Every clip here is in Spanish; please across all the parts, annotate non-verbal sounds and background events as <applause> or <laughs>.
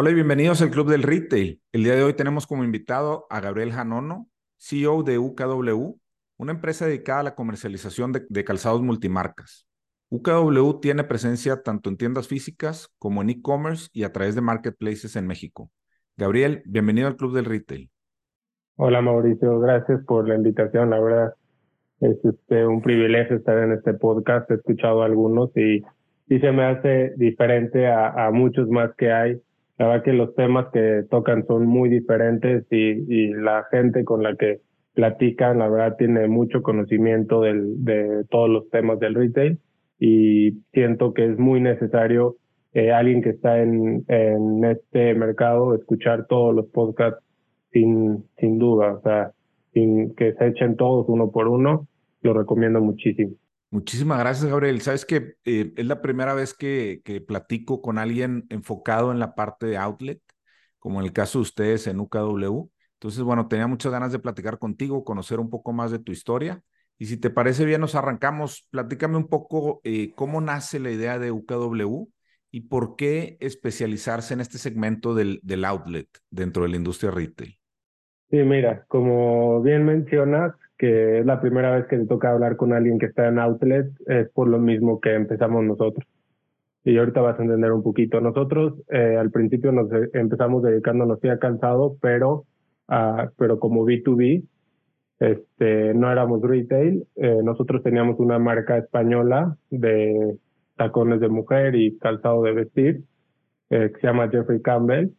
Hola y bienvenidos al Club del Retail. El día de hoy tenemos como invitado a Gabriel Janono, CEO de UKW, una empresa dedicada a la comercialización de, calzados multimarcas. UKW tiene presencia tanto en tiendas físicas como en e-commerce y a través de marketplaces en México. Gabriel, bienvenido al Club del Retail. Hola Mauricio, gracias por la invitación. La verdad es este, un privilegio estar en este podcast. He escuchado algunos y, se me hace diferente a muchos más que hay la verdad que los temas que tocan son muy diferentes y, la gente con la que platican, la verdad, tiene mucho conocimiento del, de todos los temas del retail y siento que es muy necesario eh, alguien que está en, en este mercado escuchar todos los podcasts sin, sin duda, o sea, sin que se echen todos uno por uno, lo recomiendo muchísimo. Muchísimas gracias, Gabriel. Sabes que eh, es la primera vez que, platico con alguien enfocado en la parte de outlet, como en el caso de ustedes en UKW. Entonces, bueno, tenía muchas ganas de platicar contigo, conocer un poco más de tu historia. Y si te parece bien, nos arrancamos. Platícame un poco eh, cómo nace la idea de UKW y por qué especializarse en este segmento del, del outlet dentro de la industria retail. Sí, mira, como bien mencionas, que es la primera vez que te toca hablar con alguien que está en outlet, es por lo mismo que empezamos nosotros. Y ahorita vas a entender un poquito. Nosotros eh, al principio nos empezamos dedicándonos a calzado, pero, uh, pero como B2B, este, no éramos retail. Eh, nosotros teníamos una marca española de tacones de mujer y calzado de vestir, eh, que se llama Jeffrey Campbell.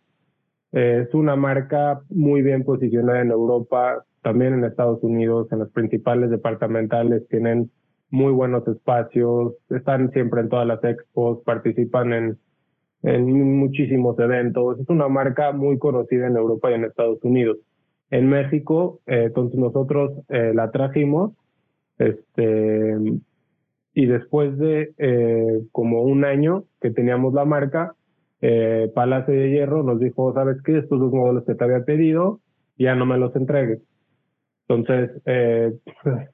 Eh, es una marca muy bien posicionada en Europa, también en Estados Unidos, en los principales departamentales, tienen muy buenos espacios, están siempre en todas las expos, participan en, en muchísimos eventos. Es una marca muy conocida en Europa y en Estados Unidos. En México, eh, entonces nosotros eh, la trajimos, este, y después de eh, como un año que teníamos la marca, eh, Palacio de Hierro nos dijo, ¿sabes qué? Estos dos modelos que te había pedido, ya no me los entregues. Entonces, eh, <laughs>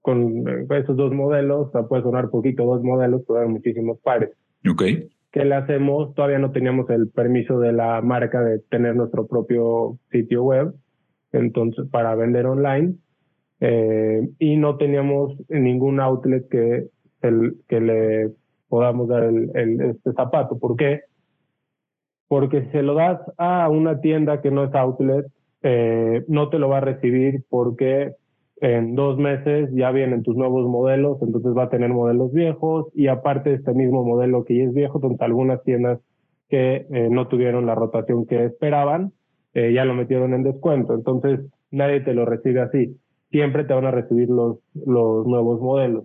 con esos dos modelos, o sea, puede sonar poquito, dos modelos, pero muchísimos pares. Ok. ¿Qué le hacemos? Todavía no teníamos el permiso de la marca de tener nuestro propio sitio web, entonces, para vender online, eh, y no teníamos ningún outlet que, el, que le podamos dar el, el, este zapato. ¿Por qué? Porque si se lo das a una tienda que no es outlet, eh, no te lo va a recibir porque en dos meses ya vienen tus nuevos modelos, entonces va a tener modelos viejos y aparte este mismo modelo que ya es viejo, donde algunas tiendas que eh, no tuvieron la rotación que esperaban, eh, ya lo metieron en descuento, entonces nadie te lo recibe así, siempre te van a recibir los, los nuevos modelos.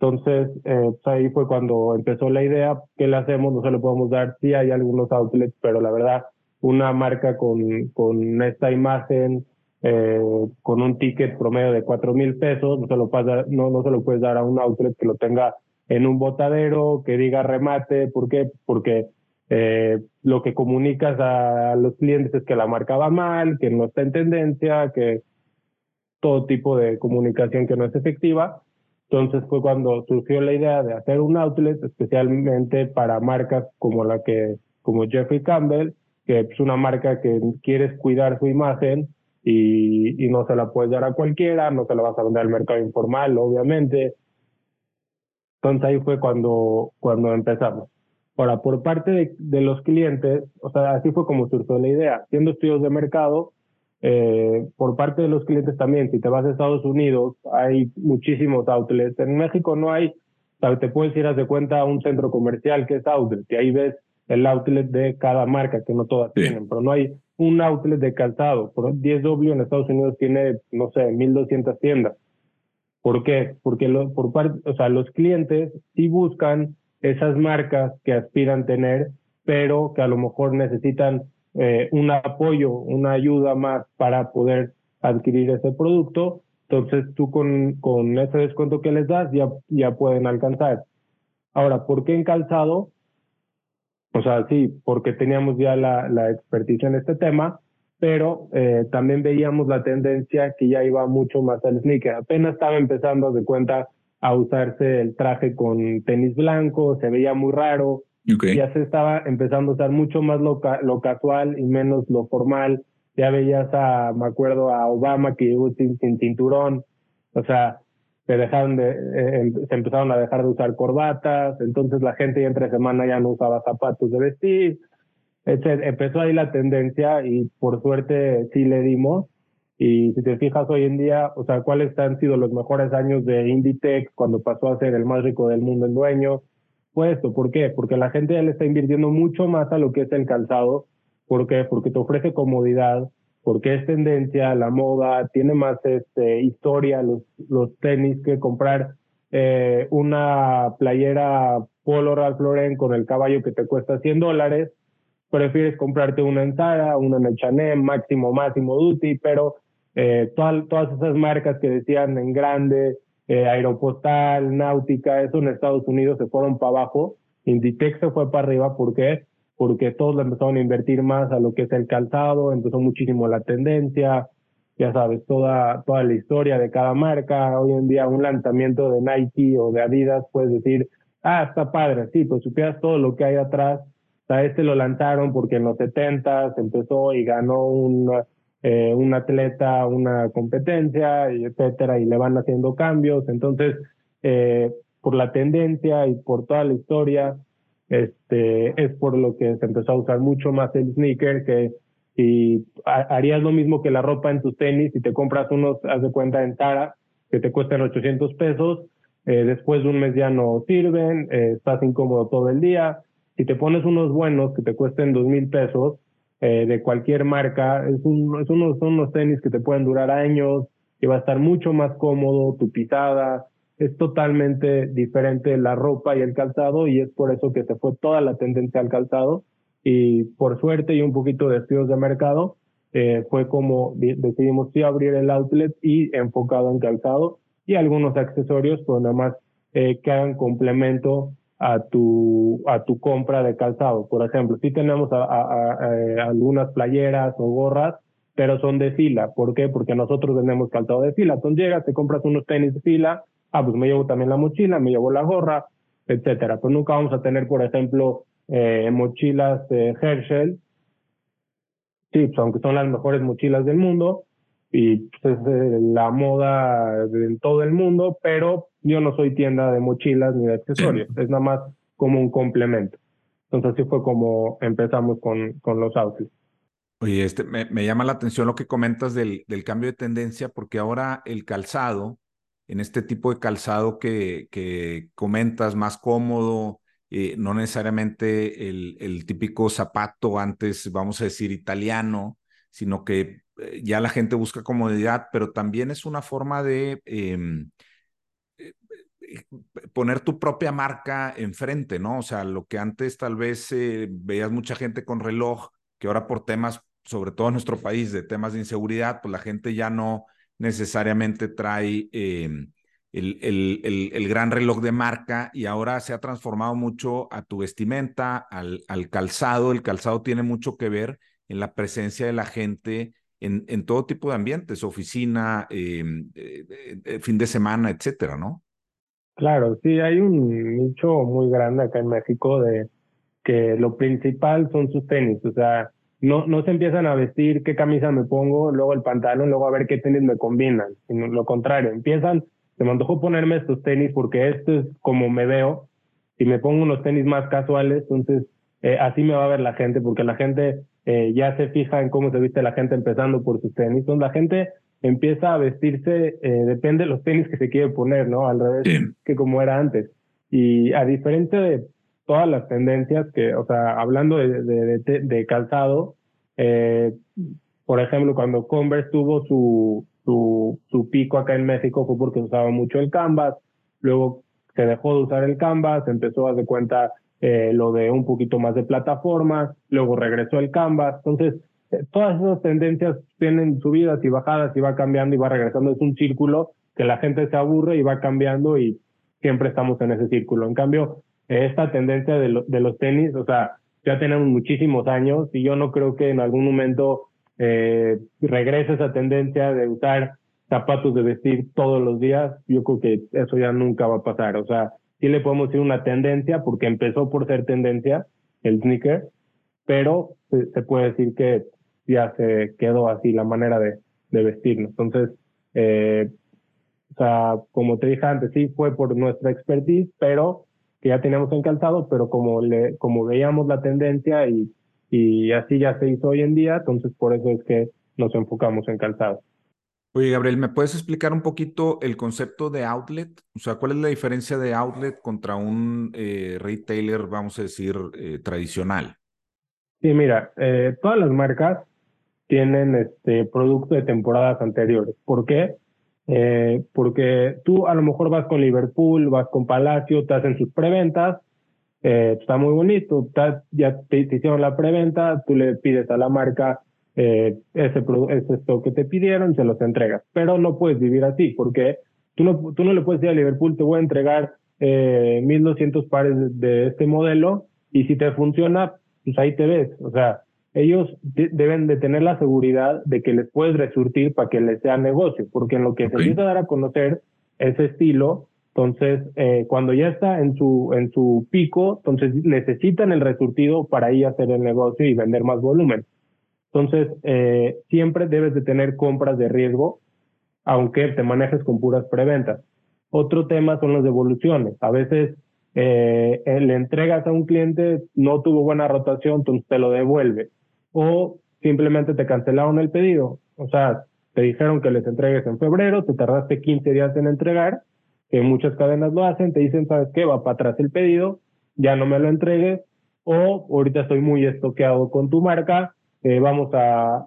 Entonces, eh, pues ahí fue cuando empezó la idea, ¿qué le hacemos? No se lo podemos dar, sí hay algunos outlets, pero la verdad una marca con, con esta imagen, eh, con un ticket promedio de cuatro mil pesos, no se, lo pasa, no, no se lo puedes dar a un outlet que lo tenga en un botadero, que diga remate, ¿por qué? Porque eh, lo que comunicas a los clientes es que la marca va mal, que no está en tendencia, que todo tipo de comunicación que no es efectiva. Entonces fue cuando surgió la idea de hacer un outlet especialmente para marcas como la que, como Jeffrey Campbell, que es una marca que quieres cuidar su imagen y, y no se la puedes dar a cualquiera, no se la vas a vender al mercado informal, obviamente. Entonces ahí fue cuando, cuando empezamos. Ahora, por parte de, de los clientes, o sea, así fue como surgió la idea. Haciendo estudios de mercado, eh, por parte de los clientes también, si te vas a Estados Unidos, hay muchísimos outlets. En México no hay, o sea, te puedes ir a de cuenta a un centro comercial que es outlet, y ahí ves el outlet de cada marca, que no todas sí. tienen, pero no hay un outlet de calzado. Por 10W en Estados Unidos tiene, no sé, 1200 tiendas. ¿Por qué? Porque lo, por parte, o sea, los clientes sí buscan esas marcas que aspiran tener, pero que a lo mejor necesitan eh, un apoyo, una ayuda más para poder adquirir ese producto. Entonces tú con, con ese descuento que les das ya, ya pueden alcanzar. Ahora, ¿por qué en calzado? O sea, sí, porque teníamos ya la, la experticia en este tema, pero eh, también veíamos la tendencia que ya iba mucho más al sneaker. Apenas estaba empezando de cuenta a usarse el traje con tenis blanco, se veía muy raro, Ya se estaba empezando a usar mucho más lo, lo casual y menos lo formal. Ya veías a, me acuerdo, a Obama que llegó sin, cinturón. O sea, se dejaron de, eh, em, se empezaron a dejar de usar corbatas. Entonces la gente ya entre semana ya no usaba zapatos de vestir. empezó ahí la tendencia y por suerte sí le dimos. Y si te fijas hoy en día, o sea, ¿cuáles han sido los mejores años de Inditex cuando pasó a ser el más rico del mundo en dueño? esto. ¿Por qué? Porque la gente ya le está invirtiendo mucho más a lo que es el calzado. ¿Por qué? Porque te ofrece comodidad, porque es tendencia, la moda, tiene más este, historia los, los tenis que comprar eh, una playera Polo Ralph Lauren con el caballo que te cuesta 100 dólares. Prefieres comprarte una en Zara, una en Chanel, Máximo, Máximo Duty, pero eh, todas, todas esas marcas que decían en grande, eh, Aeropostal, Náutica, eso en Estados Unidos se fueron para abajo. Inditex se fue para arriba, ¿por qué? Porque todos le empezaron a invertir más a lo que es el calzado, empezó muchísimo la tendencia, ya sabes, toda, toda la historia de cada marca. Hoy en día un lanzamiento de Nike o de Adidas, puedes decir, ah, está padre, sí, pues supieras todo lo que hay atrás. Sea, este lo lanzaron porque en los 70 empezó y ganó un eh, un atleta una competencia, etcétera, y le van haciendo cambios. Entonces, eh, por la tendencia y por toda la historia, este, es por lo que se empezó a usar mucho más el sneaker, que si harías lo mismo que la ropa en tus tenis, si te compras unos, haz de cuenta en Tara, que te cuestan 800 pesos, eh, después de un mes ya no sirven, eh, estás incómodo todo el día. Si te pones unos buenos que te cuesten dos mil pesos, eh, de cualquier marca. Es unos, son unos tenis que te pueden durar años, que va a estar mucho más cómodo, tu pisada. Es totalmente diferente la ropa y el calzado y es por eso que se fue toda la tendencia al calzado y por suerte y un poquito de estudios de mercado eh, fue como decidimos sí abrir el outlet y enfocado en calzado y algunos accesorios, pero nada más eh, que hagan complemento a tu, a tu compra de calzado. Por ejemplo, si tenemos algunas playeras o gorras, pero son de fila. ¿Por qué? Porque nosotros vendemos calzado de fila. Entonces llegas, te compras unos tenis de fila, ah, pues me llevo también la mochila, me llevo la gorra, etcétera. Pues nunca vamos a tener, por ejemplo, eh, mochilas de Herschel. Sí, pues aunque son las mejores mochilas del mundo, y pues, es eh, la moda en todo el mundo, pero yo no soy tienda de mochilas ni de accesorios, <clears throat> es nada más como un complemento. Entonces así fue como empezamos con, con los outfits. Oye, este, me, me, llama la atención lo que comentas del, del cambio de tendencia, porque ahora el calzado, en este tipo de calzado que, que comentas, más cómodo, eh, no necesariamente el, el típico zapato antes, vamos a decir, italiano, sino que eh, ya la gente busca comodidad, pero también es una forma de em, eh, eh, poner tu propia marca enfrente, ¿no? O sea, lo que antes tal vez veías mucha gente con reloj, que ahora por temas, sobre todo en nuestro país, de temas de inseguridad, pues la gente ya no necesariamente trae em, el, el, el, gran reloj de marca y ahora se ha transformado mucho a tu vestimenta, al, al calzado. El calzado tiene mucho que ver en la presencia de la gente en, en todo tipo de ambientes, oficina, em, eh, eh, fin de semana, etcétera, ¿no? Claro, sí, hay un nicho muy grande acá en México de que lo principal son sus tenis, o sea, no, no se empiezan a vestir qué camisa me pongo, luego el pantalón, luego a ver qué tenis me combinan, sino lo contrario, empiezan, se me antojó ponerme estos tenis porque esto es como me veo, y me pongo unos tenis más casuales, entonces eh, así me va a ver la gente, porque la gente eh, ya se fija en cómo se viste la gente empezando por sus tenis. Entonces la gente empieza a vestirse, eh, depende de los tenis que se quiere poner, ¿no? Al revés que como era antes. Y a diferencia de todas las tendencias que, o sea, hablando de, de, de, calzado, eh, por ejemplo, cuando Converse tuvo su, su, su pico acá en México fue porque usaba mucho el canvas, luego se dejó de usar el canvas, empezó a dar cuenta eh, lo de un poquito más de plataformas, luego regresó el Canvas. Entonces, eh, todas esas tendencias tienen subidas y bajadas y va cambiando y va regresando. Es un círculo que la gente se aburre y va cambiando y siempre estamos en ese círculo. En cambio, esta tendencia de, los tenis, o sea, ya tenemos muchísimos años y yo no creo que en algún momento eh, regrese esa tendencia de usar zapatos de vestir todos los días. Yo creo que eso ya nunca va a pasar. O sea, sí le podemos decir una tendencia, porque empezó por ser tendencia el sneaker, pero se, puede decir que ya se quedó así la manera de, de vestirnos. Entonces, eh, o sea, como te dije antes, sí fue por nuestra expertise, pero que ya teníamos en calzado, pero como, le, como veíamos la tendencia y, y así ya se hizo hoy en día, entonces por eso es que nos enfocamos en calzado. Oye, Gabriel, ¿me puedes explicar un poquito el concepto de outlet? O sea, ¿cuál es la diferencia de outlet contra un eh, retailer, vamos a decir, eh, tradicional? Sí, mira, eh, todas las marcas tienen este producto de temporadas anteriores. ¿Por qué? Eh, porque tú a lo mejor vas con Liverpool, vas con Palacio, te hacen sus preventas, eh, está muy bonito, ya te, hicieron la preventa, tú le pides a la marca eh, ese, ese stock que te pidieron, se los entregas, pero no puedes vivir así, porque tú no, tú no le puedes decir a Liverpool, te voy a entregar eh, 1200 pares de, de este modelo y si te funciona, pues ahí te ves, o sea, ellos deben de tener la seguridad de que les puedes resurtir para que les sea negocio, porque en lo que se empieza a dar a conocer ese estilo, entonces eh, cuando ya está en su, en su pico, entonces necesitan el resurtido para ir a hacer el negocio y vender más volumen. Entonces, eh, siempre debes de tener compras de riesgo, aunque te manejes con puras preventas. Otro tema son las devoluciones. A veces eh, le entregas a un cliente, no tuvo buena rotación, entonces te lo devuelve o simplemente te cancelaron el pedido. O sea, te dijeron que les entregues en febrero, te tardaste 15 días en entregar, que muchas cadenas lo hacen, te dicen, ¿sabes qué? Va para atrás el pedido, ya no me lo entregues, o ahorita estoy muy estoqueado con tu marca, eh, vamos a,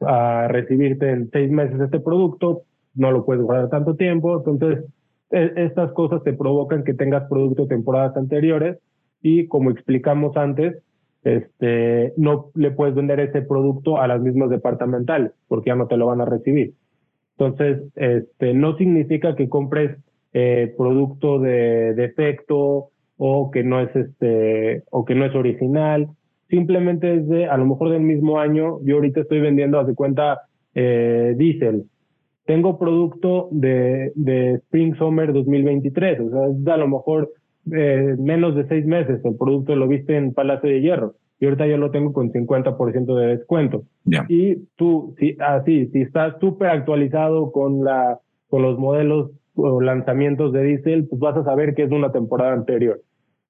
a, recibirte en seis meses este producto, no lo puedes guardar tanto tiempo, entonces e, estas cosas te provocan que tengas producto temporadas anteriores y como explicamos antes, este, no le puedes vender ese producto a las mismas departamentales porque ya no te lo van a recibir. Entonces, este, no significa que compres eh, producto de defecto o que no es este o que no es original. Simplemente es de a lo mejor del mismo año. Yo ahorita estoy vendiendo, hace cuenta, eh, diésel. Tengo producto de, de Spring Summer 2023. O sea, es a lo mejor eh, menos de seis meses. El producto lo viste en Palacio de Hierro y ahorita yo lo tengo con 50% de descuento. Y tú, si, así, ah, si estás súper actualizado con, la, con los modelos o lanzamientos de diésel, pues vas a saber que es de una temporada anterior.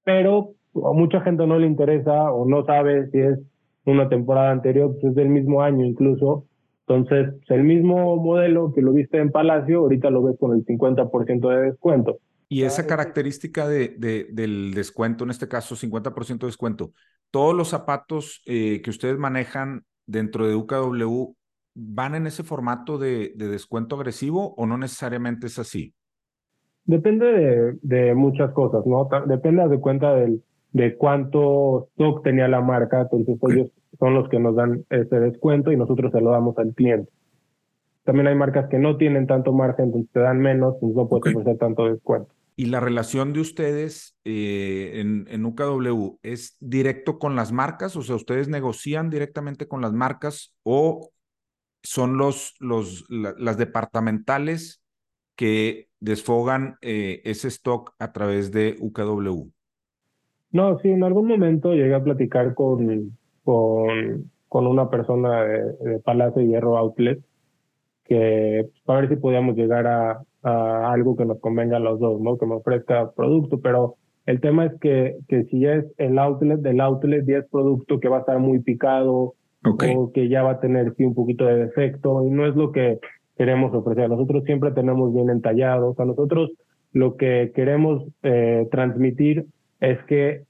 Pero a mucha gente no le interesa o no sabe si es una temporada anterior, pues es del mismo año incluso. Entonces, el mismo modelo que lo viste en Palacio, ahorita lo ves con el 50% de descuento. Y esa característica de, del descuento, en este caso 50% de descuento, todos los zapatos eh, que ustedes manejan dentro de UKW van en ese formato de, descuento agresivo o no necesariamente es así? Depende de, muchas cosas, ¿no? Depende de cuenta del, de cuánto stock tenía la marca, entonces ellos son los que nos dan ese descuento y nosotros se lo damos al cliente. También hay marcas que no tienen tanto margen, entonces te dan menos, entonces no puedes ofrecer tanto descuento. ¿Y la relación de ustedes eh, en, UKW es directo con las marcas? O sea, ¿ustedes negocian directamente con las marcas o son los, los, las departamentales que desfogan eh, ese stock a través de UKW? No, sí, en algún momento llegué a platicar con, con, con una persona de, de Palacio Hierro Outlet que pues, para ver si podíamos llegar a, a algo que nos convenga a los dos, ¿no? Que me ofrezca producto, pero el tema es que, que si es el outlet del outlet y es producto que va a estar muy picado o que ya va a tener sí, un poquito de defecto y no es lo que queremos ofrecer. Nosotros siempre tenemos bien entallados. A nosotros lo que queremos eh, transmitir es que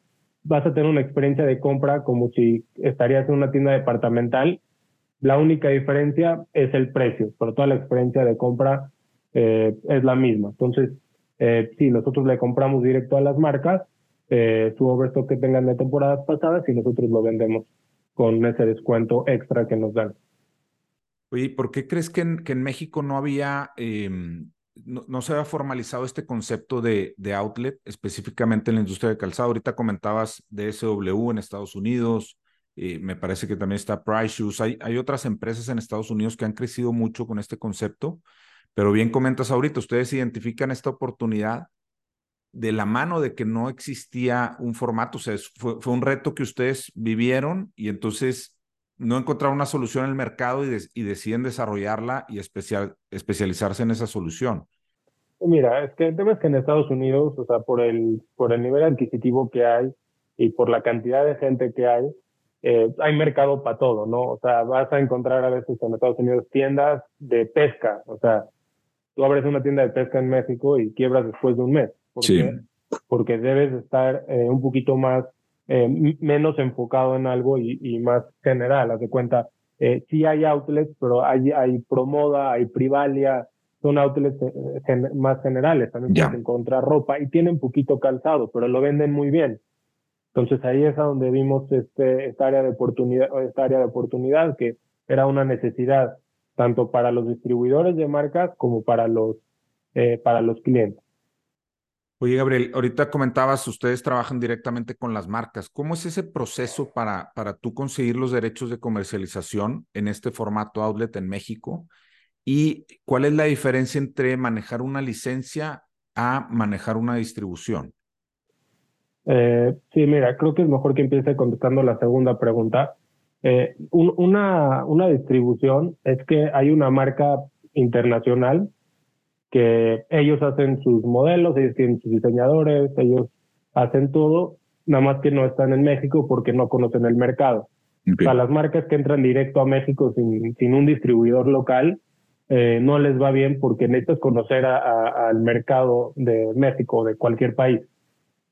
vas a tener una experiencia de compra como si estarías en una tienda departamental. La única diferencia es el precio, pero toda la experiencia de compra eh, es la misma. Entonces, eh, sí, nosotros le compramos directo a las marcas eh, su overstock que tengan de temporadas pasadas y nosotros lo vendemos con ese descuento extra que nos dan. Oye, ¿por qué crees que en, que en México no había, em, no, se había formalizado este concepto de, de, outlet, específicamente en la industria de calzado? Ahorita comentabas DSW en Estados Unidos, me parece que también está Price Shoes. Hay, hay otras empresas en Estados Unidos que han crecido mucho con este concepto. Pero bien comentas ahorita, ustedes identifican esta oportunidad de la mano de que no existía un formato, o sea, fue, un reto que ustedes vivieron y entonces no encontraron una solución en el mercado y, y deciden desarrollarla y especial, especializarse en esa solución. Mira, es que el tema es que en Estados Unidos, o sea, por el, por el nivel adquisitivo que hay y por la cantidad de gente que hay, eh, hay mercado para todo, ¿no? O sea, vas a encontrar a veces en Estados Unidos tiendas de pesca, o sea, tú abres una tienda de pesca en México y quiebras después de un mes. ¿Por sí. Porque debes estar eh, un poquito más, eh, menos enfocado en algo y, y más general, haz de cuenta. Eh, sí hay outlets, pero hay, hay Promoda, hay Privalia, son outlets gen más generales. También yeah. puedes encontrar ropa y tienen poquito calzado, pero lo venden muy bien. Entonces ahí es a donde vimos este, esta área de oportunidad, esta área de oportunidad que era una necesidad tanto para los distribuidores de marcas como para los, eh, para los clientes. Oye, Gabriel, ahorita comentabas, ustedes trabajan directamente con las marcas. ¿Cómo es ese proceso para, para tú conseguir los derechos de comercialización en este formato outlet en México? ¿Y cuál es la diferencia entre manejar una licencia a manejar una distribución? Eh, sí, mira, creo que es mejor que empiece contestando la segunda pregunta. Eh, un, una, una distribución es que hay una marca internacional que ellos hacen sus modelos, ellos tienen sus diseñadores, ellos hacen todo, nada más que no están en México porque no conocen el mercado. Okay. O sea, las marcas que entran directo a México sin, sin un distribuidor local, eh, no les va bien porque necesitas conocer al mercado de México, de cualquier país.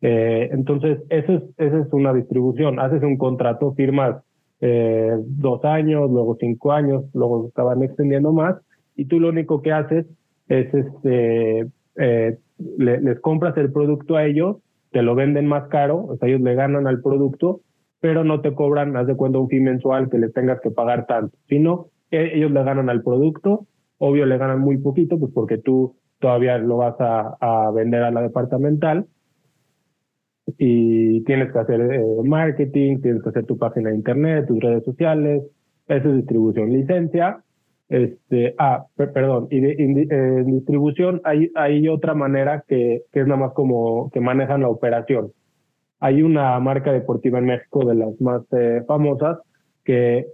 Eh, entonces, eso es, esa es una distribución. Haces un contrato, firmas eh, dos años, luego cinco años, luego acaban extendiendo más, y tú lo único que haces es este, eh, le, les compras el producto a ellos, te lo venden más caro, o sea, ellos le ganan al producto, pero no te cobran, haz de cuenta, un fin mensual que le tengas que pagar tanto, sino que ellos le ganan al producto, obvio le ganan muy poquito, pues porque tú todavía lo vas a, a vender a la departamental, y tienes que hacer eh, marketing, tienes que hacer tu página de internet, tus redes sociales, esa es distribución. Licencia, este, ah, perdón, y de, eh, distribución hay, hay otra manera que, que es nada más como que manejan la operación. Hay una marca deportiva en México de las más eh, famosas que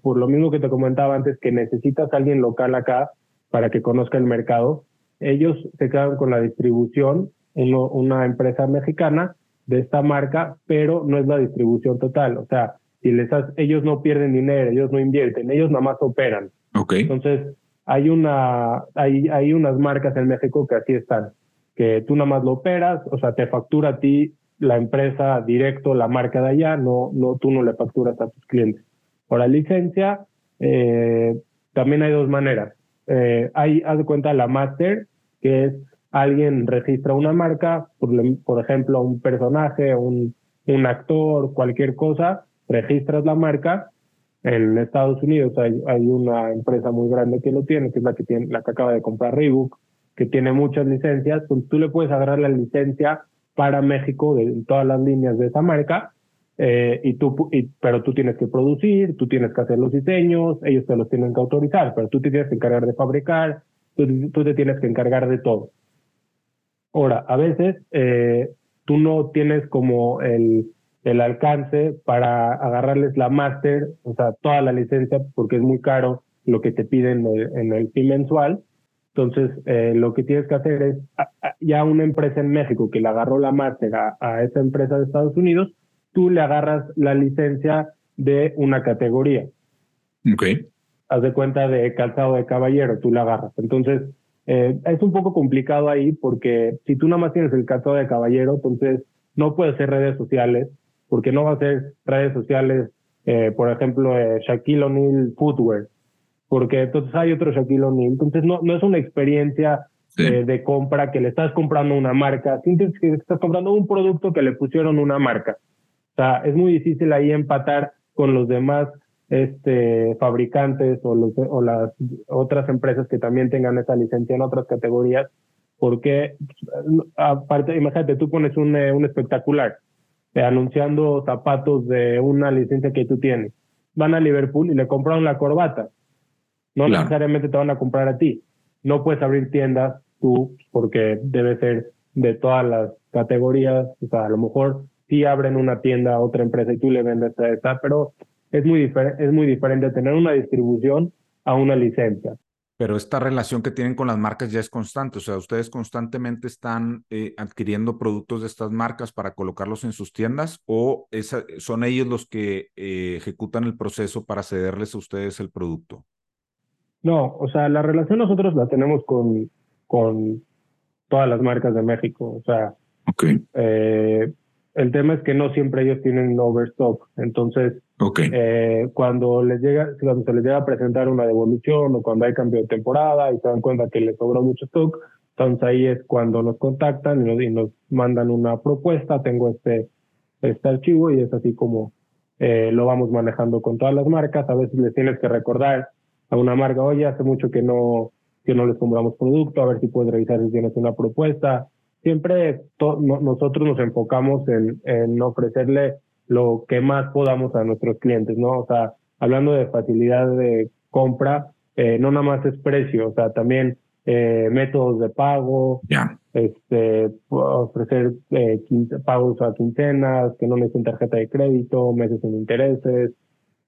por lo mismo que te comentaba antes, que necesitas alguien local acá para que conozca el mercado, ellos se quedan con la distribución, uno, una empresa mexicana, de esta marca, pero no es la distribución total. O sea, si les has, ellos no pierden dinero, ellos no invierten, ellos nada más operan. Okay. Entonces, hay una, hay, hay unas marcas en México que así están, que tú nada más lo operas, o sea, te factura a ti la empresa directo, la marca de allá, no, no, tú no le facturas a tus clientes. Por la licencia, eh, también hay dos maneras. Eh, hay, haz de cuenta, la master, que es alguien registra una marca, por, ejemplo, un personaje, un, actor, cualquier cosa, registras la marca. En Estados Unidos hay, una empresa muy grande que lo tiene, que es la que, la que acaba de comprar Reebok, que tiene muchas licencias. Pues tú le puedes agarrar la licencia para México de todas las líneas de esa marca, eh, y tú, pero tú tienes que producir, tú tienes que hacer los diseños, ellos te los tienen que autorizar, pero tú te tienes que encargar de fabricar, tú te tienes que encargar de todo. Ahora, a veces eh, tú no tienes como el, el alcance para agarrarles la máster, o sea, toda la licencia, porque es muy caro lo que te piden en el, fin mensual. Entonces, eh, lo que tienes que hacer es, a, a, ya una empresa en México que le agarró la máster a, a esa empresa de Estados Unidos, tú le agarras la licencia de una categoría. Ok. Haz de cuenta de calzado de caballero, tú la agarras. Entonces, eh, es un poco complicado ahí porque si tú nada más tienes el caso de caballero, entonces no puedes hacer redes sociales, porque no va a ser redes sociales, eh, por ejemplo, eh, Shaquille O'Neal Footwear, porque entonces hay otro Shaquille O'Neal, entonces no, no es una experiencia sí. eh, de compra que le estás comprando una marca, sientes que estás comprando un producto que le pusieron una marca. O sea, es muy difícil ahí empatar con los demás este, fabricantes o, los, o las otras empresas que también tengan esa licencia en otras categorías, porque aparte, imagínate, tú pones un, eh, un espectacular eh, anunciando zapatos de una licencia que tú tienes, van a Liverpool y le compraron la corbata, no claro. necesariamente te van a comprar a ti, no puedes abrir tiendas tú porque debe ser de todas las categorías, o sea, a lo mejor sí abren una tienda a otra empresa y tú le vendes a esa, pero es muy, es muy diferente tener una distribución a una licencia. Pero esta relación que tienen con las marcas ya es constante, o sea, ustedes constantemente están eh, adquiriendo productos de estas marcas para colocarlos en sus tiendas o son ellos los que eh, ejecutan el proceso para cederles a ustedes el producto. No, o sea, la relación nosotros la tenemos con, con todas las marcas de México, o sea, okay. Eh, el tema es que no siempre ellos tienen overstock. Entonces, eh, cuando les llega, cuando se les llega a presentar una devolución o cuando hay cambio de temporada y se dan cuenta que les sobró mucho stock, entonces ahí es cuando nos contactan y nos, mandan una propuesta. Tengo este, este archivo y es así como eh, lo vamos manejando con todas las marcas. A veces les tienes que recordar a una marca, oye, hace mucho que no, que no les compramos producto, a ver si puedes revisar si tienes una propuesta siempre nosotros nos enfocamos en, en ofrecerle lo que más podamos a nuestros clientes, ¿no? O sea, hablando de facilidad de compra, eh, no nada más es precio, o sea, también eh, métodos de pago, este, ofrecer eh, pagos a quincenas, que no necesiten tarjeta de crédito, meses sin intereses,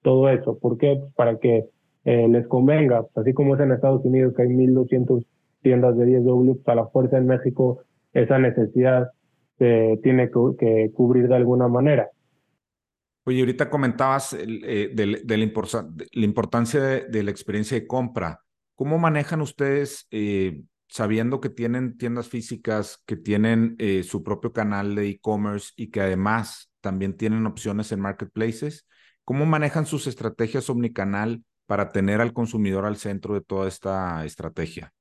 todo eso. ¿Por qué? Pues para que eh, les convenga, así como es en Estados Unidos que hay 1.200 tiendas de 10W, para la fuerza en México esa necesidad se tiene que, cubrir de alguna manera. Oye, ahorita comentabas eh, de, la, importancia de, la experiencia de compra. ¿Cómo manejan ustedes, eh, sabiendo que tienen tiendas físicas, que tienen eh, su propio canal de e-commerce y que además también tienen opciones en marketplaces? ¿Cómo manejan sus estrategias omnicanal para tener al consumidor al centro de toda esta estrategia?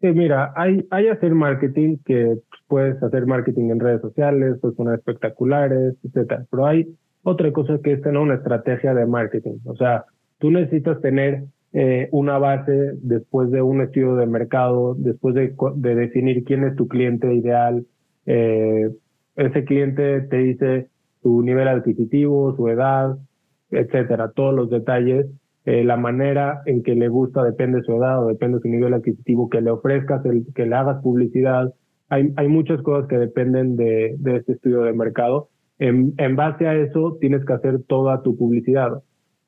Sí, mira, hay, hay hacer marketing que puedes hacer marketing en redes sociales, poner espectaculares, etcétera. Pero hay otra cosa que es tener una estrategia de marketing. O sea, tú necesitas tener eh, una base después de un estudio de mercado, después de, de definir quién es tu cliente ideal. Eh, ese cliente te dice su nivel adquisitivo, su edad, etcétera, todos los detalles eh, la manera en que le gusta depende de su edad o depende de su nivel adquisitivo, que le ofrezcas, el, que le hagas publicidad. Hay, hay muchas cosas que dependen de, de este estudio de mercado. En, en, base a eso tienes que hacer toda tu publicidad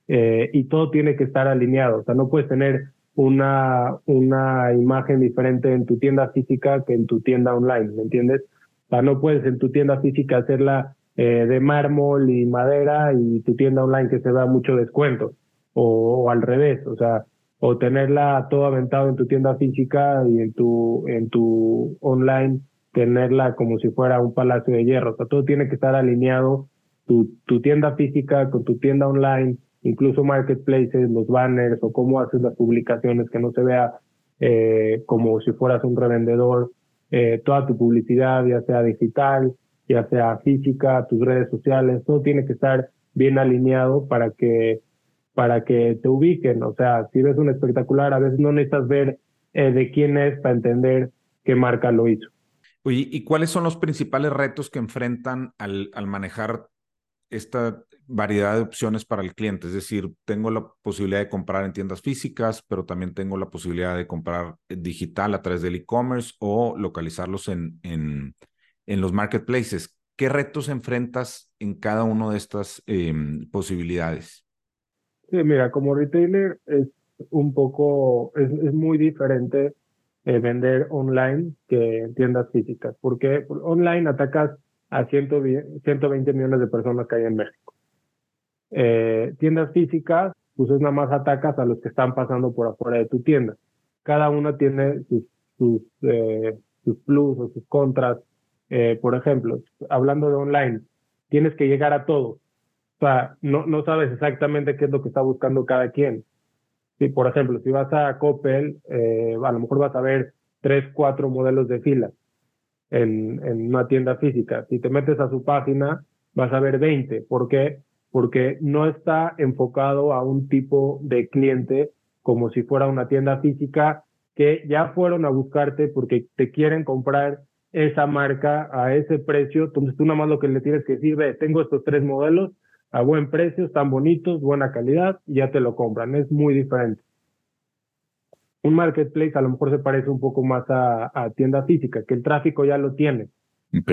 eh, y todo tiene que estar alineado. O sea, no puedes tener una, una imagen diferente en tu tienda física que en tu tienda online, ¿me entiendes? O sea, no puedes en tu tienda física hacerla eh, de mármol y madera y tu tienda online que se da mucho descuento o, al revés, o sea, o tenerla todo aventado en tu tienda física y en tu, en tu online tenerla como si fuera un palacio de hierro. O sea, todo tiene que estar alineado, tu, tu tienda física con tu tienda online, incluso marketplaces, los banners o cómo haces las publicaciones, que no se vea eh, como si fueras un revendedor, eh, toda tu publicidad, ya sea digital, ya sea física, tus redes sociales, todo tiene que estar bien alineado para que para que te ubiquen. O sea, si ves un espectacular, a veces no necesitas ver eh, de quién es para entender qué marca lo hizo. Oye, ¿y cuáles son los principales retos que enfrentan al, manejar esta variedad de opciones para el cliente? Es decir, tengo la posibilidad de comprar en tiendas físicas, pero también tengo la posibilidad de comprar digital a través del e-commerce o localizarlos en, en, en, los marketplaces. ¿Qué retos enfrentas en cada una de estas em, posibilidades? Sí, mira, como retailer es un poco, es, es muy diferente eh, vender online que en tiendas físicas, porque online atacas a 120 millones de personas que hay en México. Eh, tiendas físicas, pues es nada más atacas a los que están pasando por afuera de tu tienda. Cada una tiene sus, sus, eh, sus plus o sus contras. Eh, por ejemplo, hablando de online, tienes que llegar a todos o sea, no, no sabes exactamente qué es lo que está buscando cada quien. Si, por ejemplo, si vas a Coppel, eh, a lo mejor vas a ver tres, cuatro modelos de fila en, en una tienda física. Si te metes a su página, vas a ver 20. ¿Por qué? Porque no está enfocado a un tipo de cliente como si fuera una tienda física que ya fueron a buscarte porque te quieren comprar esa marca a ese precio. Entonces tú nada más lo que le tienes que decir, ve, tengo estos tres modelos, a buen precio, están bonitos, buena calidad y ya te lo compran. Es muy diferente. Un marketplace a lo mejor se parece un poco más a, a tienda física, que el tráfico ya lo tiene. Ok.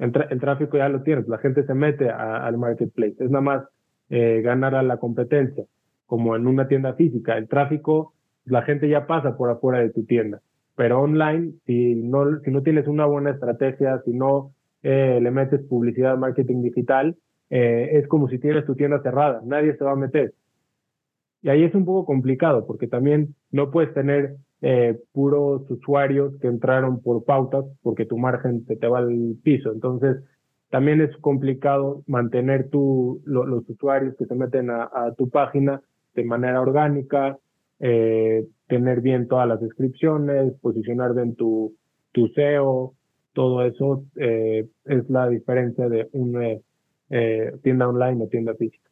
El, tráfico ya lo tienes, la gente se mete al marketplace. Es nada más eh, ganar a la competencia, como en una tienda física. El tráfico, la gente ya pasa por afuera de tu tienda. Pero online, si no, si no tienes una buena estrategia, si no eh, le metes publicidad, marketing digital, eh, es como si tienes tu tienda cerrada, nadie se va a meter. Y ahí es un poco complicado porque también no puedes tener eh, puros usuarios que entraron por pautas porque tu margen te, te va al piso. Entonces, también es complicado mantener tu, los usuarios que se meten a, tu página de manera orgánica, eh, tener bien todas las descripciones, posicionar bien tu, tu SEO, todo eso es la diferencia de una tienda online o tienda física.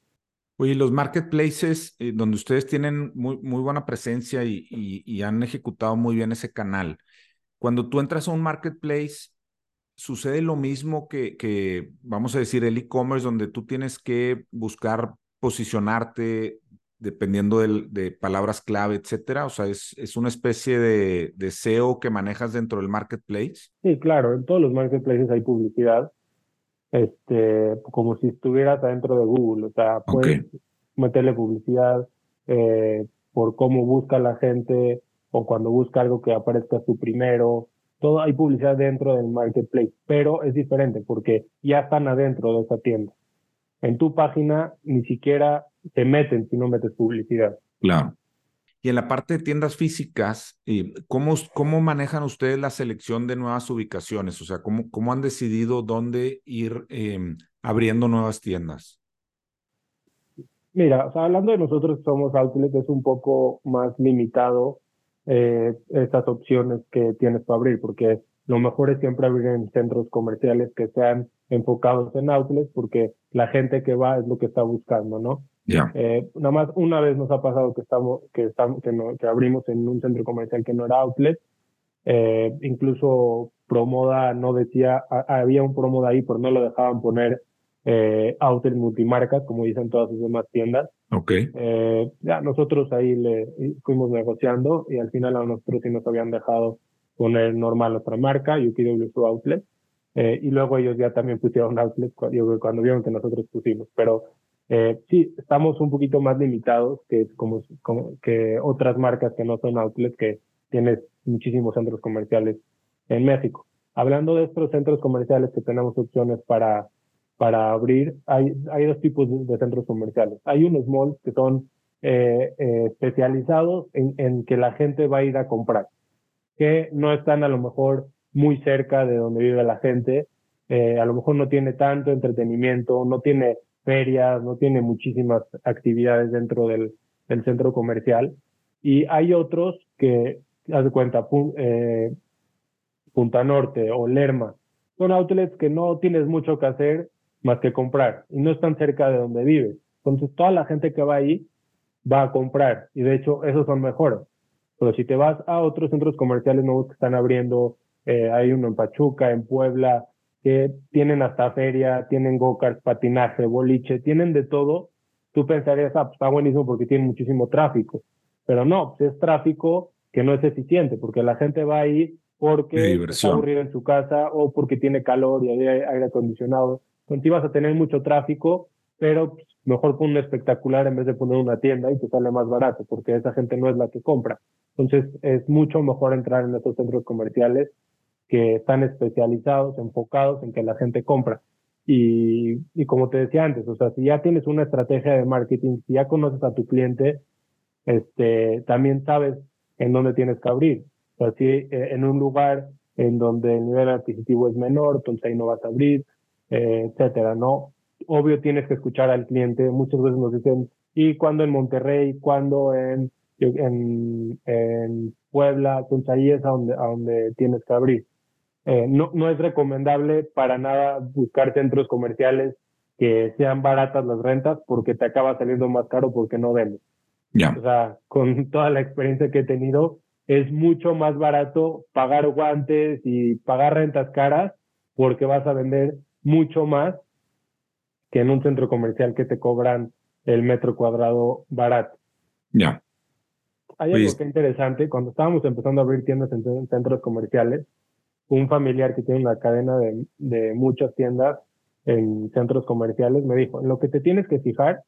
Oye, los marketplaces eh, donde ustedes tienen muy, muy buena presencia y, han ejecutado muy bien ese canal, cuando tú entras a un marketplace, sucede lo mismo que, que vamos a decir, el e-commerce, donde tú tienes que buscar posicionarte dependiendo de, palabras clave, etcétera? O sea, ¿es, es una especie de, de, SEO que manejas dentro del marketplace? Sí, claro, en todos los marketplaces hay publicidad este, como si estuvieras adentro de Google, o sea, puedes meterle publicidad eh, por cómo busca la gente o cuando busca algo que aparezca su primero, todo hay publicidad dentro del marketplace, pero es diferente porque ya están adentro de esa tienda. En tu página ni siquiera te meten si no metes publicidad. Claro. Y en la parte de tiendas físicas, eh, ¿cómo, cómo manejan ustedes la selección de nuevas ubicaciones? O sea, ¿cómo, cómo han decidido dónde ir em, abriendo nuevas tiendas? Mira, hablando de nosotros somos outlet, es un poco más limitado eh, estas opciones que tienes para abrir, porque lo mejor es siempre abrir en centros comerciales que sean enfocados en outlets, porque la gente que va es lo que está buscando, ¿no? Eh, nada más una vez nos ha pasado que estamos, que estamos, que, no, que abrimos en un centro comercial que no era outlet. Eh, incluso Promoda no decía, había un Promoda ahí, pero no lo dejaban poner eh, outlet multimarcas, como dicen todas sus demás tiendas. Ok. Eh, ya nosotros ahí le fuimos negociando y al final a nosotros sí nos habían dejado poner normal otra marca, UPW Outlet. Eh, y luego ellos ya también pusieron outlet cuando, cuando vieron que nosotros pusimos. Pero eh, sí, estamos un poquito más limitados que, como, que otras marcas que no son outlets, que tienes muchísimos centros comerciales en México. Hablando de estos centros comerciales que tenemos opciones para, para abrir, hay, hay dos tipos de, centros comerciales. Hay unos malls que son eh, eh, especializados en, en que la gente va a ir a comprar, que no están a lo mejor muy cerca de donde vive la gente, a lo mejor no tiene tanto entretenimiento, no tiene ferias, no tiene muchísimas actividades dentro del, centro comercial. Y hay otros que, haz de cuenta, eh, Punta Norte o Lerma, son outlets que no tienes mucho que hacer más que comprar y no están cerca de donde vives. Entonces, toda la gente que va ahí va a comprar y de hecho, esos son mejores. Pero si te vas a otros centros comerciales nuevos que están abriendo, eh, hay uno en Pachuca, en Puebla, que tienen hasta feria, tienen go-karts, patinaje, boliche, tienen de todo. Tú pensarías, ah, pues está buenísimo porque tiene muchísimo tráfico. Pero no, pues es tráfico que no es eficiente, porque la gente va ahí porque está aburrido en su casa o porque tiene calor y hay aire acondicionado. Entonces vas a tener mucho tráfico, pero pues, mejor pon un espectacular en vez de poner una tienda y te sale más barato, porque esa gente no es la que compra. Entonces es mucho mejor entrar en estos centros comerciales que están especializados, enfocados en que la gente compra. Y, y como te decía antes, o sea, si ya tienes una estrategia de marketing, si ya conoces a tu cliente, este, también sabes en dónde tienes que abrir. O sea, si eh, en un lugar en donde el nivel adquisitivo es menor, entonces ahí no vas a abrir, eh, etcétera, ¿no? Obvio tienes que escuchar al cliente. Muchas veces nos dicen, ¿y cuándo en Monterrey? ¿Cuándo en, en, en Puebla? Entonces ahí es a donde, a donde tienes que abrir. Eh, no, no es recomendable para nada buscar centros comerciales que sean baratas las rentas porque te acaba saliendo más caro porque no vendes. Ya. O sea, con <laughs> toda la experiencia que he tenido, es mucho más barato pagar guantes y pagar rentas caras porque vas a vender mucho más que en un centro comercial que te cobran el metro cuadrado barato. Ya. Hay algo que interesante, cuando estábamos empezando a abrir tiendas en centros comerciales, un familiar que tiene una cadena de, muchas tiendas en centros comerciales me dijo, lo que te tienes que fijar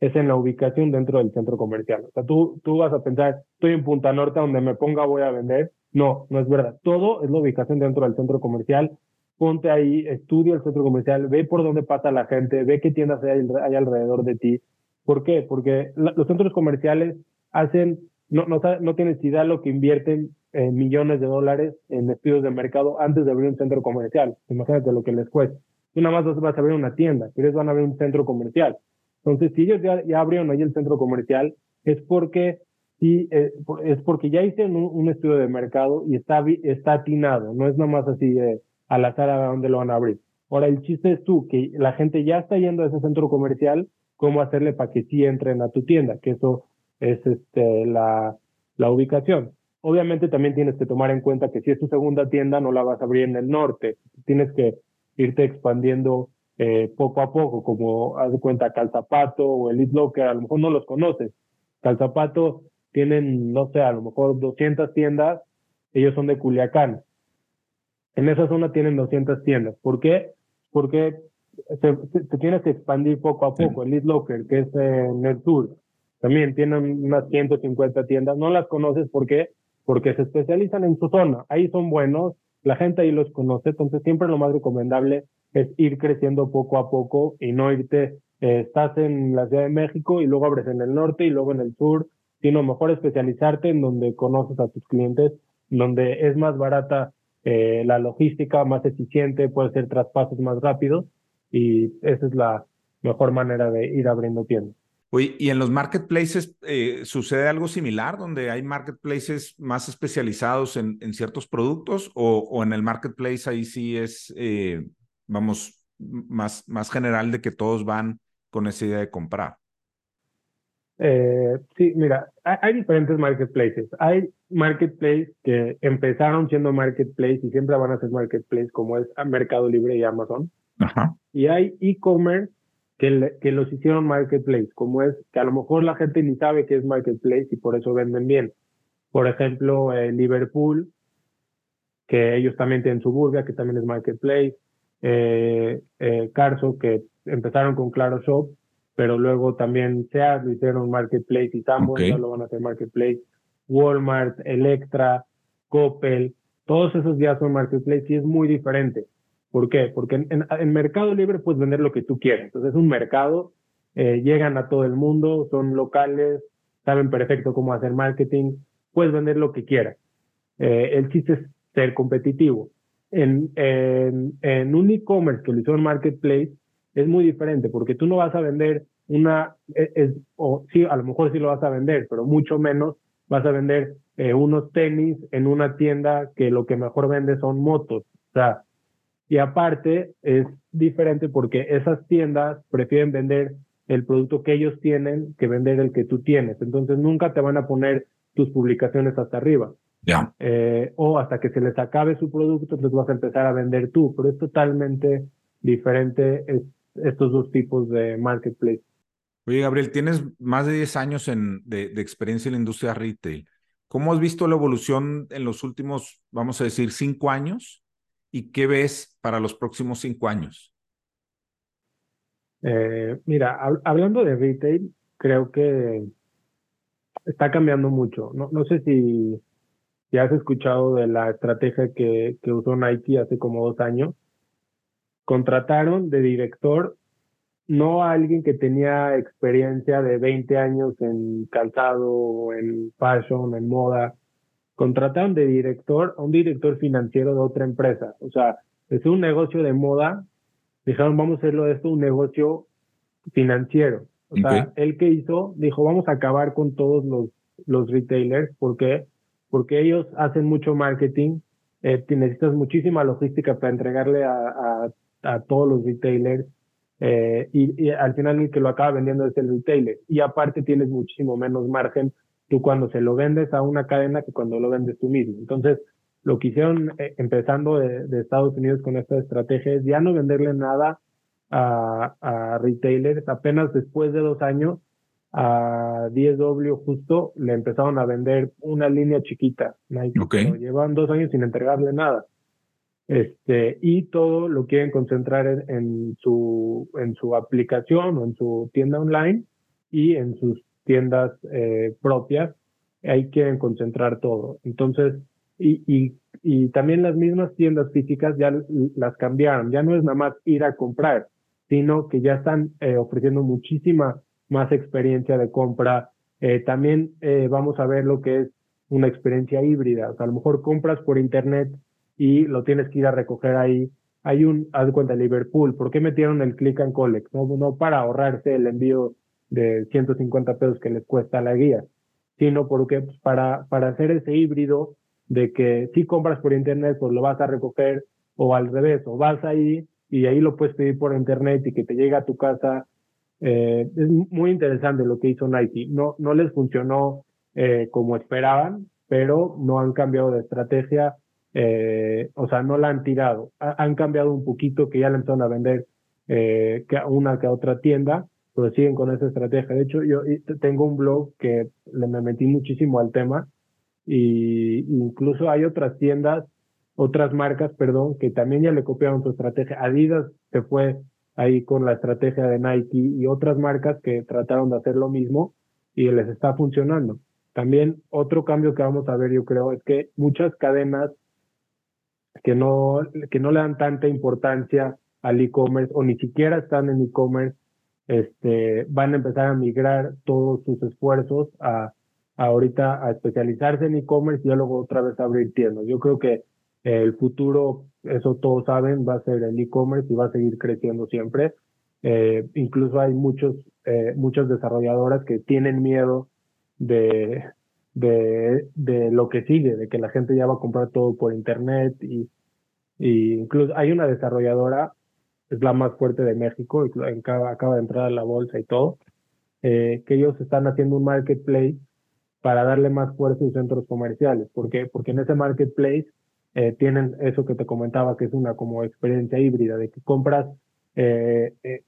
es en la ubicación dentro del centro comercial. O sea, tú, tú vas a pensar, estoy en Punta Norte, donde me ponga voy a vender. No, no es verdad. Todo es la ubicación dentro del centro comercial. Ponte ahí, estudia el centro comercial, ve por dónde pasa la gente, ve qué tiendas hay, hay alrededor de ti. ¿Por qué? Porque los centros comerciales hacen, no, no, no tienes idea lo que invierten eh, millones de dólares en estudios de mercado antes de abrir un centro comercial. Imagínate lo que les cuesta. Tú nada más vas a abrir una tienda, pero ellos van a abrir un centro comercial. Entonces, si ellos ya, ya abrieron ahí el centro comercial, es porque sí, eh, es porque ya hicieron un, estudio de mercado y está, está atinado, no es nada más así al azar a dónde lo van a abrir. Ahora, el chiste es tú, que la gente ya está yendo a ese centro comercial, cómo hacerle para que sí entren a tu tienda, que eso es este, la, la ubicación. Obviamente también tienes que tomar en cuenta que si es tu segunda tienda, no la vas a abrir en el norte. Tienes que irte expandiendo eh, poco a poco, como haz de cuenta Calzapato o Elite Locker, a lo mejor no los conoces. Calzapato tienen, no sé, a lo mejor 200 tiendas, ellos son de Culiacán. En esa zona tienen 200 tiendas. ¿Por qué? Porque se, tienes que expandir poco a poco. Elite Locker, que es en el sur, también tienen unas 150 tiendas. No las conoces, ¿por qué? Porque se especializan en su zona. Ahí son buenos, la gente ahí los conoce, entonces siempre lo más recomendable es ir creciendo poco a poco y no irte, eh, estás en la Ciudad de México y luego abres en el norte y luego en el sur, sino mejor especializarte en donde conoces a tus clientes, donde es más barata eh, la logística, más eficiente, puede ser traspasos más rápidos y esa es la mejor manera de ir abriendo tiendas. Oye, ¿y en los marketplaces eh, sucede algo similar, donde hay marketplaces más especializados en, en ciertos productos o, o, en el marketplace ahí sí es, eh, vamos, más, más general de que todos van con esa idea de comprar? Eh, sí, mira, hay, hay, diferentes marketplaces. Hay marketplaces que empezaron siendo marketplace y siempre van a ser marketplace, como es Mercado Libre y Amazon. Ajá. Y hay e-commerce que, los hicieron marketplace, como es que a lo mejor la gente ni sabe qué es marketplace y por eso venden bien. Por ejemplo, eh, Liverpool, que ellos también tienen Suburbia, que también es marketplace. Eh, eh, Carso, que empezaron con Claro Shop, pero luego también Sears lo hicieron marketplace y Sanborn ya lo van a hacer marketplace. Walmart, Electra, Coppel, todos esos días son marketplace y es muy diferente. ¿Por qué? Porque en, Mercado Libre puedes vender lo que tú quieras. Entonces es un mercado, eh, llegan a todo el mundo, son locales, saben perfecto cómo hacer marketing, puedes vender lo que quieras. Eh, el chiste es ser competitivo. En, en, un e-commerce que lo hizo en Marketplace es muy diferente porque tú no vas a vender una, e, o sí, a lo mejor sí lo vas a vender, pero mucho menos vas a vender eh, unos tenis en una tienda que lo que mejor vende son motos. O sea, y aparte es diferente porque esas tiendas prefieren vender el producto que ellos tienen que vender el que tú tienes. Entonces nunca te van a poner tus publicaciones hasta arriba. Ya. Eh, o hasta que se les acabe su producto, entonces vas a empezar a vender tú. Pero es totalmente diferente estos dos tipos de marketplace. Oye, Gabriel, tienes más de 10 años en, de, de experiencia en la industria retail. ¿Cómo has visto la evolución en los últimos, vamos a decir, cinco años? Y qué ves para los próximos cinco años? Eh, mira, hablando de retail, creo que está cambiando mucho. No, no sé si, si, has escuchado de la estrategia que, que usó Nike hace como dos años. Contrataron de director no a alguien que tenía experiencia de 20 años en calzado, en fashion, en moda, contrataron de director a un director financiero de otra empresa. O sea, es un negocio de moda, dijeron, vamos a hacerlo de esto un negocio financiero. O sea, él que hizo, dijo, vamos a acabar con todos los, los retailers. ¿Por qué? Porque ellos hacen mucho marketing, eh, necesitas muchísima logística para entregarle a, a, a todos los retailers. Eh, y, y, al final el que lo acaba vendiendo es el retailer. Y aparte tienes muchísimo menos margen tú cuando se lo vendes a una cadena que cuando lo vendes tú mismo. Entonces, lo que hicieron eh, empezando de, Estados Unidos con esta estrategia es ya no venderle nada a, a retailers. Apenas después de dos años, a 10W justo le empezaron a vender una línea chiquita. Nike. Llevan dos años sin entregarle nada. este, y todo lo quieren concentrar en, su, en su aplicación o en su tienda online y en sus tiendas eh, propias. Ahí quieren concentrar todo. Entonces, y, y, también las mismas tiendas físicas ya las cambiaron. Ya no es nada más ir a comprar, sino que ya están eh, ofreciendo muchísima más experiencia de compra. Eh, también vamos a ver lo que es una experiencia híbrida. O sea, a lo mejor compras por internet y lo tienes que ir a recoger ahí. Hay un, haz de cuenta, Liverpool, ¿por qué metieron el click and collect? No, no para ahorrarse el envío de 150 pesos que les cuesta la guía, sino porque pues, para, para hacer ese híbrido de que si compras por internet, pues lo vas a recoger o al revés, o vas ahí y ahí lo puedes pedir por internet y que te llegue a tu casa. Eh, es muy interesante lo que hizo Nike. No, no les funcionó eh, como esperaban, pero no han cambiado de estrategia eh, o sea, no la han tirado. han cambiado un poquito, que ya le empezaron a vender eh, que una que otra tienda, pero siguen con esa estrategia. De hecho, yo tengo un blog que le me metí muchísimo al tema y incluso hay otras tiendas, otras marcas, perdón, que también ya le copiaron su estrategia. Adidas se fue ahí con la estrategia de Nike y otras marcas que trataron de hacer lo mismo y les está funcionando. También otro cambio que vamos a ver, yo creo, es que muchas cadenas que no, que no le dan tanta importancia al e-commerce o ni siquiera están en e-commerce, este, van a empezar a migrar todos sus esfuerzos a, ahorita a especializarse en e-commerce y luego otra vez abrir tiendas. Yo creo que el futuro, eso todos saben, va a ser el e-commerce y va a seguir creciendo siempre. Eh, incluso hay muchos, eh, muchas desarrolladoras que tienen miedo de, de, de lo que sigue, de que la gente ya va a comprar todo por internet y, y incluso hay una desarrolladora, es la más fuerte de México, acaba, acaba de entrar a la bolsa y todo, eh, que ellos están haciendo un marketplace para darle más fuerza a sus centros comerciales. ¿Por qué? Porque en ese marketplace eh, tienen eso que te comentaba, que es una como experiencia híbrida, de que compras, eh, eh,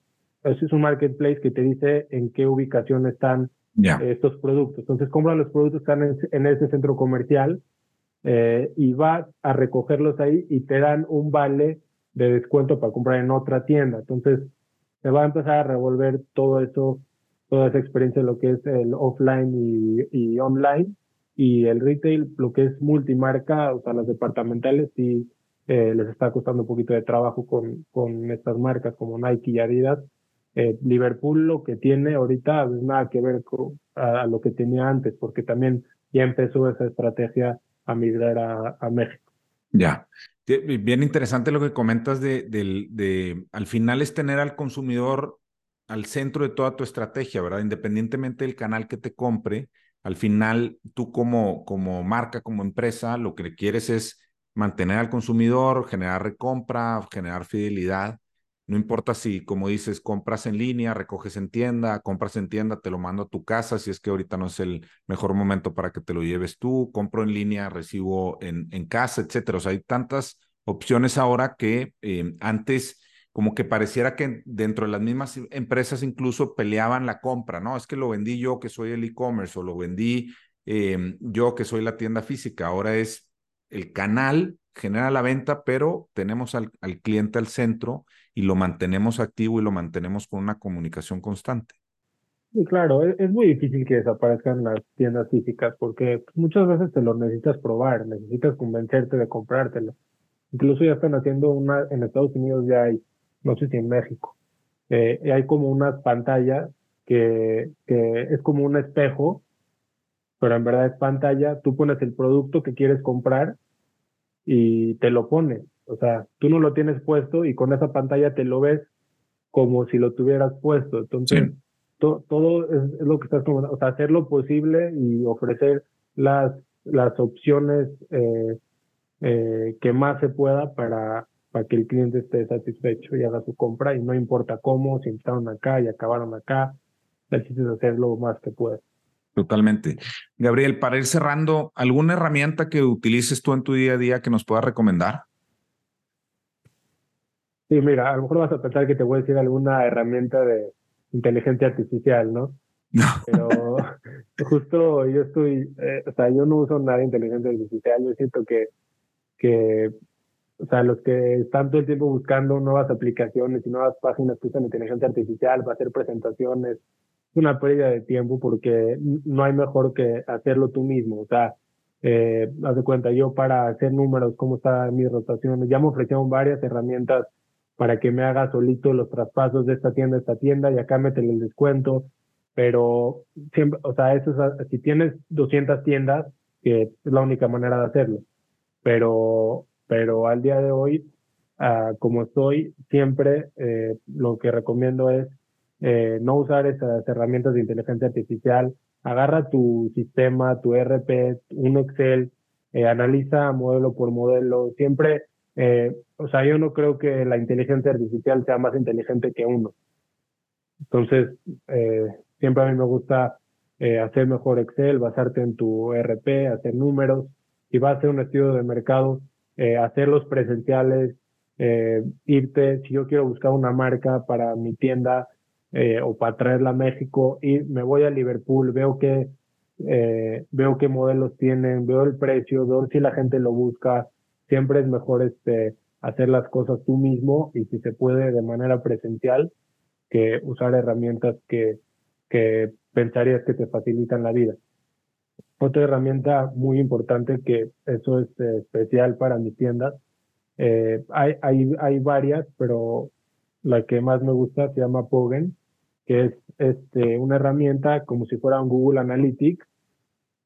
es un marketplace que te dice en qué ubicación están estos productos. Entonces compran los productos que están en, ese centro comercial y vas a recogerlos ahí y te dan un vale de descuento para comprar en otra tienda. Entonces se va a empezar a revolver todo eso, toda esa experiencia, lo que es el offline y, y online y el retail, lo que es multimarca, o sea, las departamentales, y eh, les está costando un poquito de trabajo con, con estas marcas como Nike y Adidas, eh, Liverpool lo que tiene ahorita es nada que ver con a, lo que tenía antes, porque también ya empezó esa estrategia a migrar a, México. Ya. Bien interesante lo que comentas de, de, al final es tener al consumidor al centro de toda tu estrategia, ¿verdad? Independientemente del canal que te compre, al final tú como, como marca, como empresa, lo que quieres es mantener al consumidor, generar recompra, generar fidelidad no importa si, como dices, compras en línea, recoges en tienda, compras en tienda, te lo mando a tu casa, si es que ahorita no es el mejor momento para que te lo lleves tú, compro en línea, recibo en, en casa, etcétera. O sea, hay tantas opciones ahora que eh, antes como que pareciera que dentro de las mismas empresas incluso peleaban la compra, ¿no? Es que lo vendí yo que soy el e-commerce o lo vendí eh, yo que soy la tienda física. Ahora es el canal genera la venta, pero tenemos al, al cliente al centro y lo mantenemos activo y lo mantenemos con una comunicación constante. Sí, claro, es, muy difícil que desaparezcan las tiendas físicas porque muchas veces te lo necesitas probar, necesitas convencerte de comprártelo. Incluso ya están haciendo una, en Estados Unidos ya hay, no sé si en México, eh, hay como unas pantallas que es como un espejo, pero en verdad es pantalla, tú pones el producto que quieres comprar y te lo pones. O sea, tú no lo tienes puesto y con esa pantalla te lo ves como si lo tuvieras puesto. Entonces, todo es, lo que estás comentando. O sea, hacer lo posible y ofrecer las, las opciones eh, eh, que más se pueda para, para que el cliente esté satisfecho y haga su compra y no importa cómo, si empezaron acá y acabaron acá, necesitas hacer lo más que puedas. Totalmente. Gabriel, para ir cerrando, ¿alguna herramienta que utilices tú en tu día a día que nos puedas recomendar? Sí, mira, a lo mejor vas a pensar que te voy a decir alguna herramienta de inteligencia artificial, ¿no? No. Pero <laughs> justo yo estoy, eh, o sea, yo no uso nada de inteligencia artificial, yo siento que, que o sea, los que están todo el tiempo buscando nuevas aplicaciones y nuevas páginas que usan inteligencia artificial para hacer presentaciones, es una pérdida de tiempo porque no hay mejor que hacerlo tú mismo. O sea, eh, haz de cuenta, yo para hacer números, cómo están mis rotaciones, ya me ofrecieron varias herramientas para que me haga solito los traspasos de esta tienda a esta tienda y acá meten el descuento, pero siempre, o sea, eso es, si tienes 200 tiendas, que es la única manera de hacerlo, pero, pero al día de hoy, uh, como estoy, siempre eh, lo que recomiendo es eh, no usar esas herramientas de inteligencia artificial, agarra tu sistema, tu RP, un Excel, eh, analiza modelo por modelo, siempre, eh, o sea, yo no creo que la inteligencia artificial sea más inteligente que uno. Entonces, eh, siempre a mí me gusta eh, hacer mejor Excel, basarte en tu RP, hacer números, si vas a hacer un estudio de mercado, eh, hacerlos presenciales, eh, irte, si yo quiero buscar una marca para mi tienda, eh, o para traerla a México y me voy a Liverpool, veo que eh, veo qué modelos tienen, veo el precio, veo si la gente lo busca. Siempre es mejor este hacer las cosas tú mismo y si se puede de manera presencial que usar herramientas que, pensarías que te facilitan la vida. Otra herramienta muy importante que eso es eh, especial para mis tiendas. Eh, hay varias, pero la que más me gusta se llama Pogen que es este, una herramienta como si fuera un Google Analytics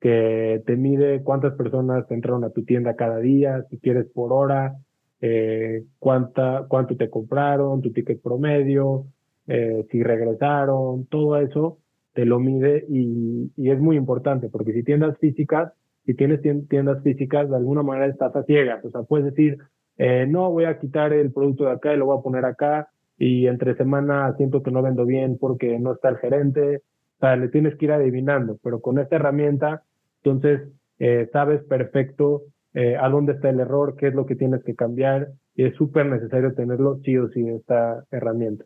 que te mide cuántas personas entraron a tu tienda cada día, si quieres por hora, eh, cuánta, cuánto te compraron, tu ticket promedio, eh, si regresaron, todo eso te lo mide y, y, es muy importante porque si tiendas físicas, si tienes tiendas físicas, de alguna manera estás a ciegas, o sea, puedes decir, eh, no, voy a quitar el producto de acá y lo voy a poner acá, y entre semana siento que no vendo bien porque no está el gerente, o sea, le tienes que ir adivinando, pero con esta herramienta, entonces eh, sabes perfecto eh, a dónde está el error, qué es lo que tienes que cambiar, y es súper necesario tenerlo sí o sí esta herramienta.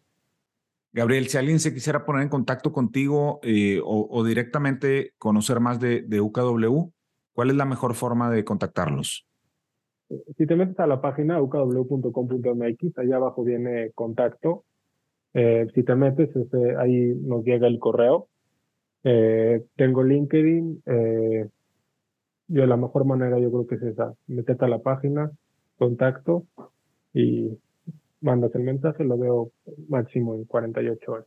Gabriel, si alguien se quisiera poner en contacto contigo eh, o, o, directamente conocer más de, de UKW, ¿cuál es la mejor forma de contactarlos? si te metes a la página ukw.com.mx, allá abajo viene contacto. Eh, si te metes, este, ahí nos llega el correo. Eh, tengo LinkedIn. Eh, yo la mejor manera yo creo que es esa. Metete a la página, contacto y mandas el mensaje, lo veo máximo en 48 horas.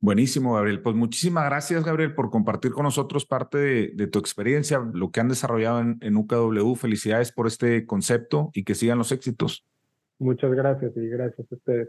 Buenísimo, Gabriel. Pues muchísimas gracias, Gabriel, por compartir con nosotros parte de, de tu experiencia, lo que han desarrollado en, en, UKW. Felicidades por este concepto y que sigan los éxitos. Muchas gracias y gracias a ustedes.